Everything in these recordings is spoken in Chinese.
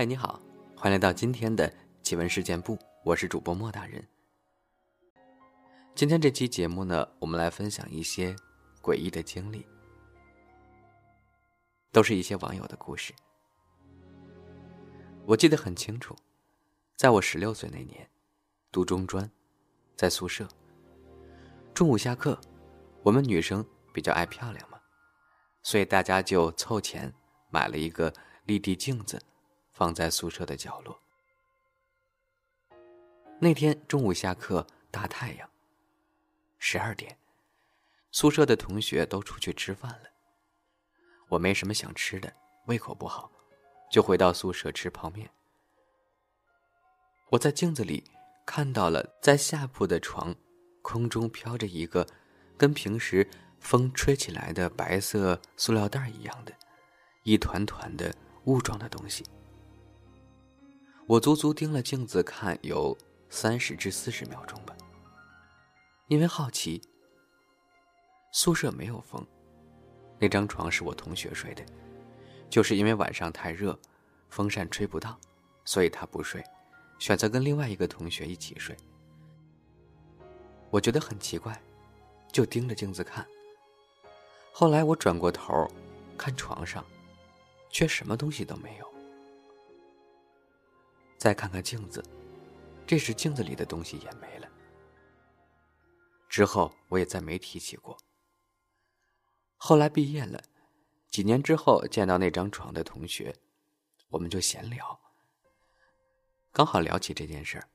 嗨，你好，欢迎来到今天的奇闻事件部，我是主播莫大人。今天这期节目呢，我们来分享一些诡异的经历，都是一些网友的故事。我记得很清楚，在我十六岁那年，读中专，在宿舍，中午下课，我们女生比较爱漂亮嘛，所以大家就凑钱买了一个立体镜子。放在宿舍的角落。那天中午下课，大太阳。十二点，宿舍的同学都出去吃饭了。我没什么想吃的，胃口不好，就回到宿舍吃泡面。我在镜子里看到了，在下铺的床，空中飘着一个跟平时风吹起来的白色塑料袋一样的，一团团的雾状的东西。我足足盯了镜子看有三十至四十秒钟吧，因为好奇。宿舍没有风，那张床是我同学睡的，就是因为晚上太热，风扇吹不到，所以他不睡，选择跟另外一个同学一起睡。我觉得很奇怪，就盯着镜子看。后来我转过头，看床上，却什么东西都没有。再看看镜子，这时镜子里的东西也没了。之后我也再没提起过。后来毕业了，几年之后见到那张床的同学，我们就闲聊。刚好聊起这件事儿，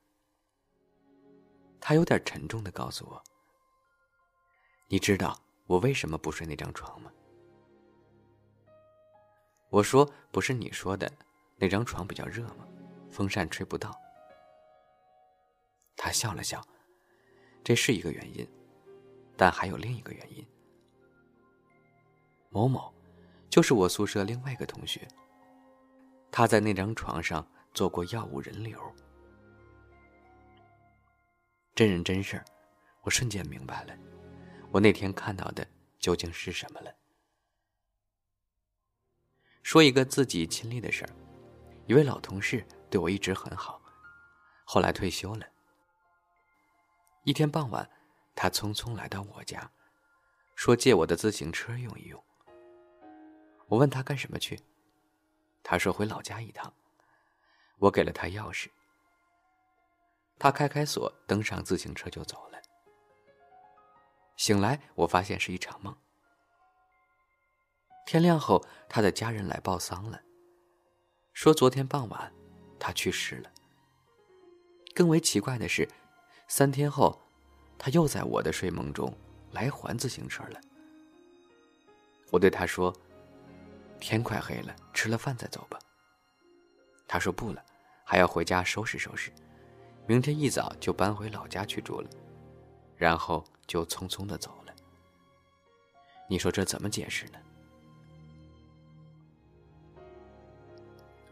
他有点沉重的告诉我：“你知道我为什么不睡那张床吗？”我说：“不是你说的，那张床比较热吗？”风扇吹不到，他笑了笑，这是一个原因，但还有另一个原因。某某，就是我宿舍另外一个同学，他在那张床上做过药物人流。真人真事儿，我瞬间明白了，我那天看到的究竟是什么了。说一个自己亲历的事儿，一位老同事。对我一直很好，后来退休了。一天傍晚，他匆匆来到我家，说借我的自行车用一用。我问他干什么去，他说回老家一趟。我给了他钥匙，他开开锁，登上自行车就走了。醒来，我发现是一场梦。天亮后，他的家人来报丧了，说昨天傍晚。他去世了。更为奇怪的是，三天后，他又在我的睡梦中来还自行车了。我对他说：“天快黑了，吃了饭再走吧。”他说：“不了，还要回家收拾收拾，明天一早就搬回老家去住了。”然后就匆匆的走了。你说这怎么解释呢？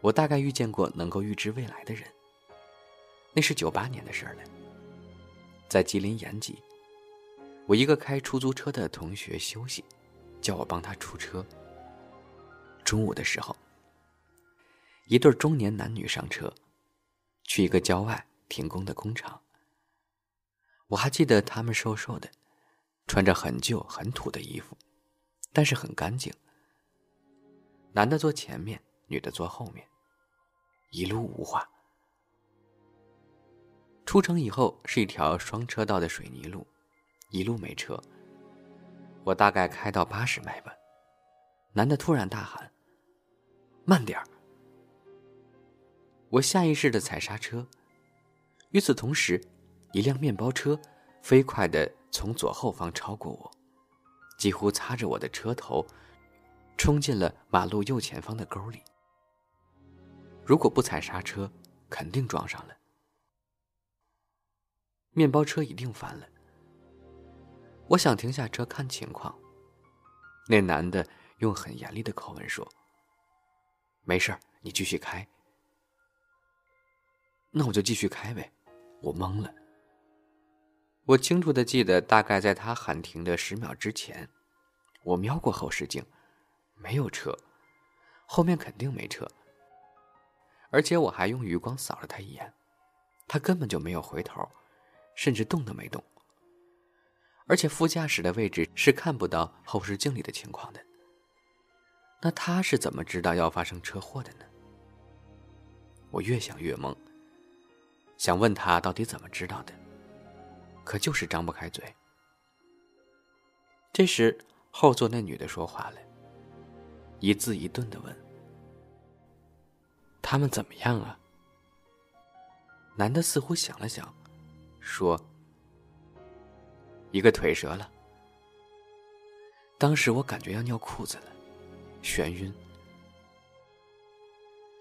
我大概遇见过能够预知未来的人。那是九八年的事儿了，在吉林延吉，我一个开出租车的同学休息，叫我帮他出车。中午的时候，一对中年男女上车，去一个郊外停工的工厂。我还记得他们瘦瘦的，穿着很旧很土的衣服，但是很干净。男的坐前面，女的坐后面。一路无话。出城以后是一条双车道的水泥路，一路没车。我大概开到八十迈吧，男的突然大喊：“慢点儿！”我下意识的踩刹车。与此同时，一辆面包车飞快的从左后方超过我，几乎擦着我的车头，冲进了马路右前方的沟里。如果不踩刹车，肯定撞上了。面包车一定翻了。我想停下车看情况。那男的用很严厉的口吻说：“没事你继续开。”那我就继续开呗。我懵了。我清楚的记得，大概在他喊停的十秒之前，我瞄过后视镜，没有车，后面肯定没车。而且我还用余光扫了他一眼，他根本就没有回头，甚至动都没动。而且副驾驶的位置是看不到后视镜里的情况的。那他是怎么知道要发生车祸的呢？我越想越懵，想问他到底怎么知道的，可就是张不开嘴。这时，后座那女的说话了，一字一顿的问：“他们怎么样啊？”男的似乎想了想，说。一个腿折了，当时我感觉要尿裤子了，眩晕。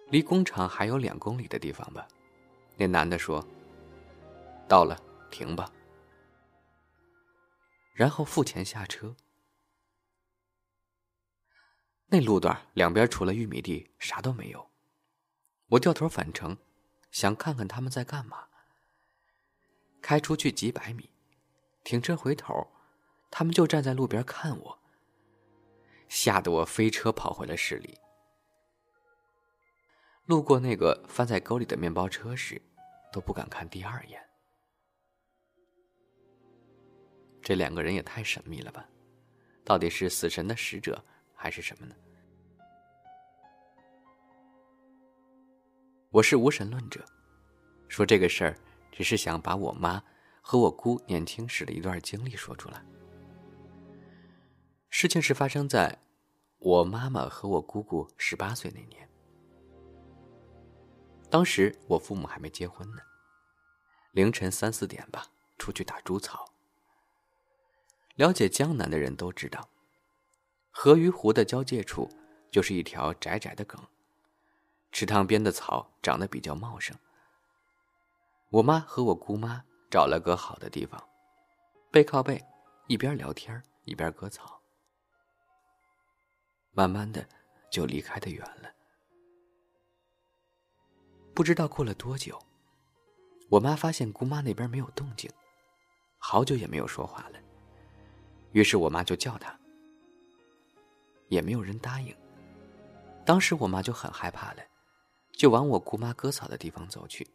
离工厂还有两公里的地方吧，那男的说：“到了，停吧。”然后付钱下车。那路段两边除了玉米地啥都没有，我掉头返程，想看看他们在干嘛。开出去几百米。停车回头，他们就站在路边看我，吓得我飞车跑回了市里。路过那个翻在沟里的面包车时，都不敢看第二眼。这两个人也太神秘了吧？到底是死神的使者还是什么呢？我是无神论者，说这个事儿只是想把我妈。和我姑年轻时的一段经历说出来。事情是发生在我妈妈和我姑姑十八岁那年。当时我父母还没结婚呢，凌晨三四点吧，出去打猪草。了解江南的人都知道，河与湖的交界处就是一条窄窄的埂，池塘边的草长得比较茂盛。我妈和我姑妈。找了个好的地方，背靠背，一边聊天一边割草。慢慢的，就离开的远了。不知道过了多久，我妈发现姑妈那边没有动静，好久也没有说话了。于是我妈就叫她，也没有人答应。当时我妈就很害怕了，就往我姑妈割草的地方走去。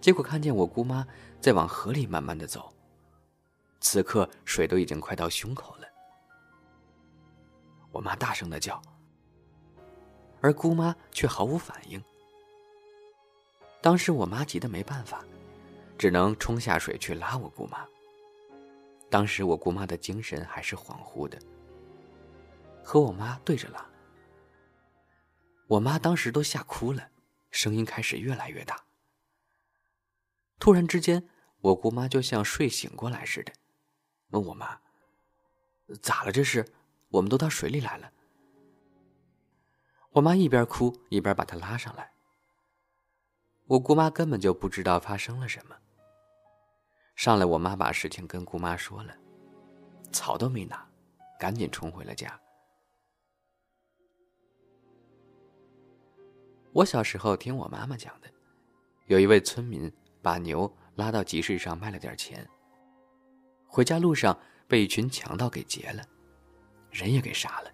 结果看见我姑妈在往河里慢慢的走，此刻水都已经快到胸口了。我妈大声的叫，而姑妈却毫无反应。当时我妈急得没办法，只能冲下水去拉我姑妈。当时我姑妈的精神还是恍惚的，和我妈对着拉。我妈当时都吓哭了，声音开始越来越大。突然之间，我姑妈就像睡醒过来似的，问我妈：“咋了？这是？我们都到水里来了。”我妈一边哭一边把她拉上来。我姑妈根本就不知道发生了什么。上来，我妈把事情跟姑妈说了，草都没拿，赶紧冲回了家。我小时候听我妈妈讲的，有一位村民。把牛拉到集市上卖了点钱。回家路上被一群强盗给劫了，人也给杀了。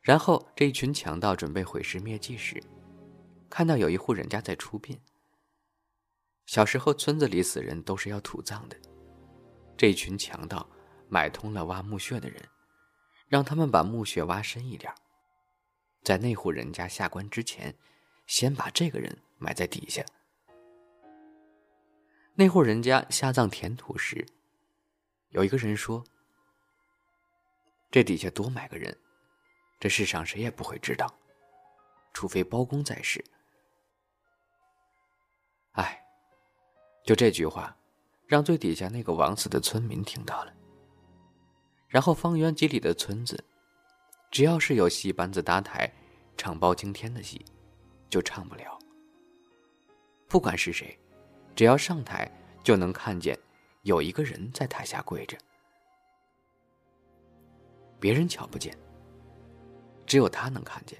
然后这一群强盗准备毁尸灭迹时，看到有一户人家在出殡。小时候村子里死人都是要土葬的，这群强盗买通了挖墓穴的人，让他们把墓穴挖深一点，在那户人家下棺之前，先把这个人埋在底下。那户人家下葬填土时，有一个人说：“这底下多埋个人，这世上谁也不会知道，除非包公在世。”哎，就这句话，让最底下那个枉死的村民听到了。然后方圆几里的村子，只要是有戏班子搭台唱包青天的戏，就唱不了。不管是谁。只要上台，就能看见有一个人在台下跪着，别人瞧不见，只有他能看见。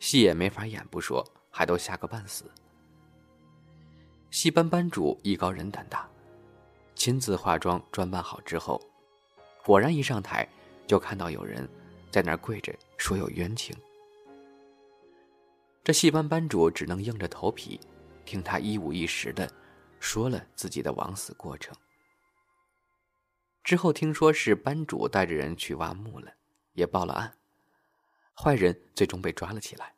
戏也没法演不说，还都吓个半死。戏班班主艺高人胆大，亲自化妆装扮好之后，果然一上台就看到有人在那儿跪着，说有冤情。这戏班班主只能硬着头皮，听他一五一十的说了自己的枉死过程。之后听说是班主带着人去挖墓了，也报了案，坏人最终被抓了起来。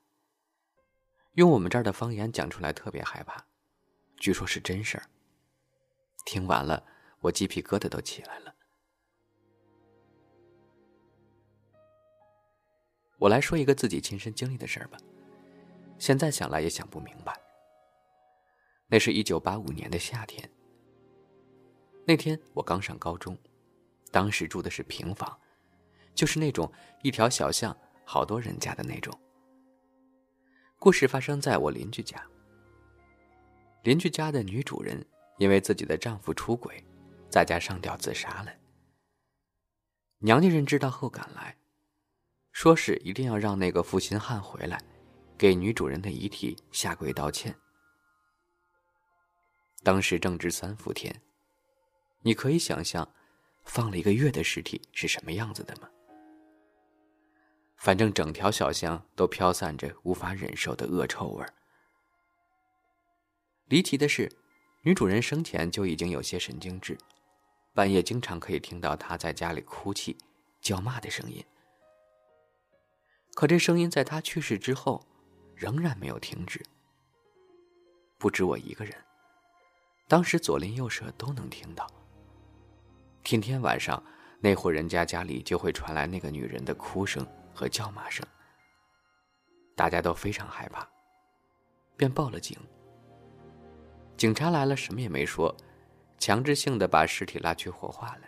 用我们这儿的方言讲出来特别害怕，据说是真事儿。听完了，我鸡皮疙瘩都起来了。我来说一个自己亲身经历的事儿吧，现在想来也想不明白。那是一九八五年的夏天，那天我刚上高中。当时住的是平房，就是那种一条小巷好多人家的那种。故事发生在我邻居家。邻居家的女主人因为自己的丈夫出轨，在家上吊自杀了。娘家人知道后赶来，说是一定要让那个负心汉回来，给女主人的遗体下跪道歉。当时正值三伏天，你可以想象。放了一个月的尸体是什么样子的吗？反正整条小巷都飘散着无法忍受的恶臭味儿。离奇的是，女主人生前就已经有些神经质，半夜经常可以听到她在家里哭泣、叫骂的声音。可这声音在他去世之后，仍然没有停止。不止我一个人，当时左邻右舍都能听到。天天晚上，那户人家家里就会传来那个女人的哭声和叫骂声。大家都非常害怕，便报了警。警察来了，什么也没说，强制性的把尸体拉去火化了。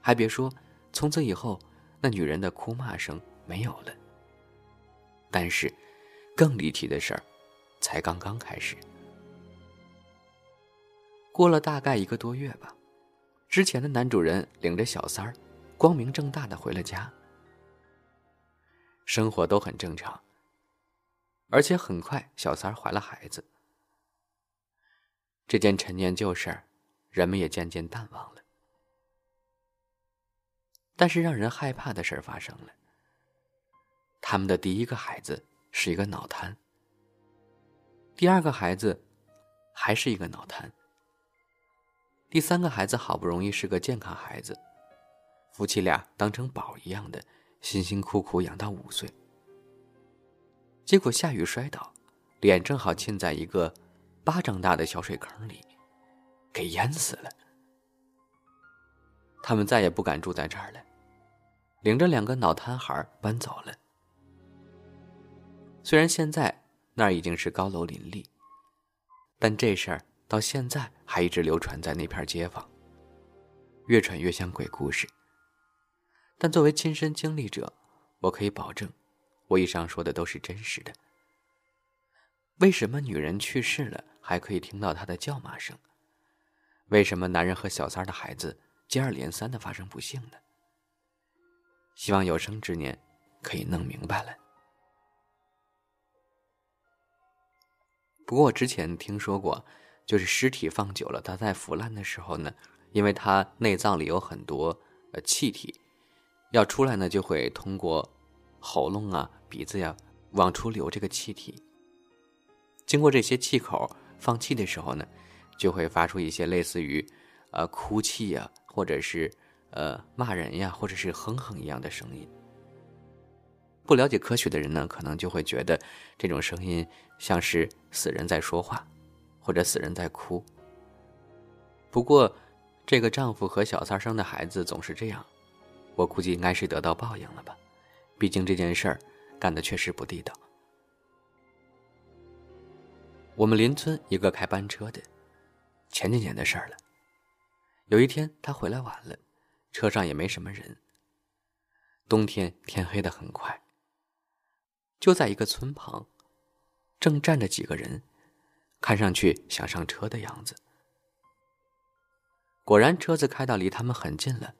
还别说，从此以后，那女人的哭骂声没有了。但是，更离奇的事儿，才刚刚开始。过了大概一个多月吧。之前的男主人领着小三儿，光明正大的回了家，生活都很正常。而且很快，小三儿怀了孩子。这件陈年旧事儿，人们也渐渐淡忘了。但是让人害怕的事儿发生了。他们的第一个孩子是一个脑瘫，第二个孩子还是一个脑瘫。第三个孩子好不容易是个健康孩子，夫妻俩当成宝一样的辛辛苦苦养到五岁，结果下雨摔倒，脸正好浸在一个巴掌大的小水坑里，给淹死了。他们再也不敢住在这儿了，领着两个脑瘫孩搬走了。虽然现在那儿已经是高楼林立，但这事儿。到现在还一直流传在那片街坊，越传越像鬼故事。但作为亲身经历者，我可以保证，我以上说的都是真实的。为什么女人去世了还可以听到她的叫骂声？为什么男人和小三的孩子接二连三的发生不幸呢？希望有生之年可以弄明白了。不过我之前听说过。就是尸体放久了，它在腐烂的时候呢，因为它内脏里有很多呃气体，要出来呢就会通过喉咙啊、鼻子呀往出流这个气体。经过这些气口放气的时候呢，就会发出一些类似于呃哭泣呀，或者是呃骂人呀，或者是哼哼一样的声音。不了解科学的人呢，可能就会觉得这种声音像是死人在说话。或者死人在哭。不过，这个丈夫和小三生的孩子总是这样，我估计应该是得到报应了吧。毕竟这件事儿干的确实不地道。我们邻村一个开班车的，前几年的事儿了。有一天他回来晚了，车上也没什么人。冬天天黑的很快，就在一个村旁，正站着几个人。看上去想上车的样子，果然车子开到离他们很近了，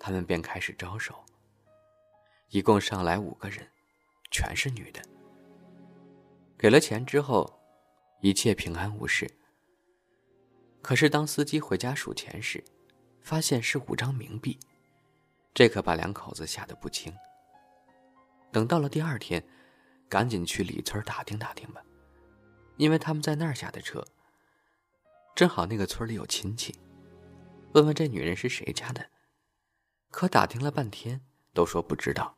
他们便开始招手。一共上来五个人，全是女的。给了钱之后，一切平安无事。可是当司机回家数钱时，发现是五张冥币，这可把两口子吓得不轻。等到了第二天，赶紧去李村打听打听吧，因为他们在那儿下的车。正好那个村里有亲戚，问问这女人是谁家的。可打听了半天，都说不知道。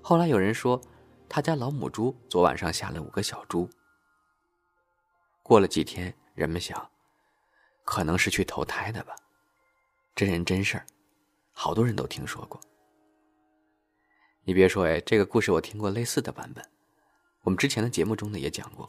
后来有人说，他家老母猪昨晚上下了五个小猪。过了几天，人们想，可能是去投胎的吧，真人真事儿，好多人都听说过。你别说哎，这个故事我听过类似的版本，我们之前的节目中呢也讲过。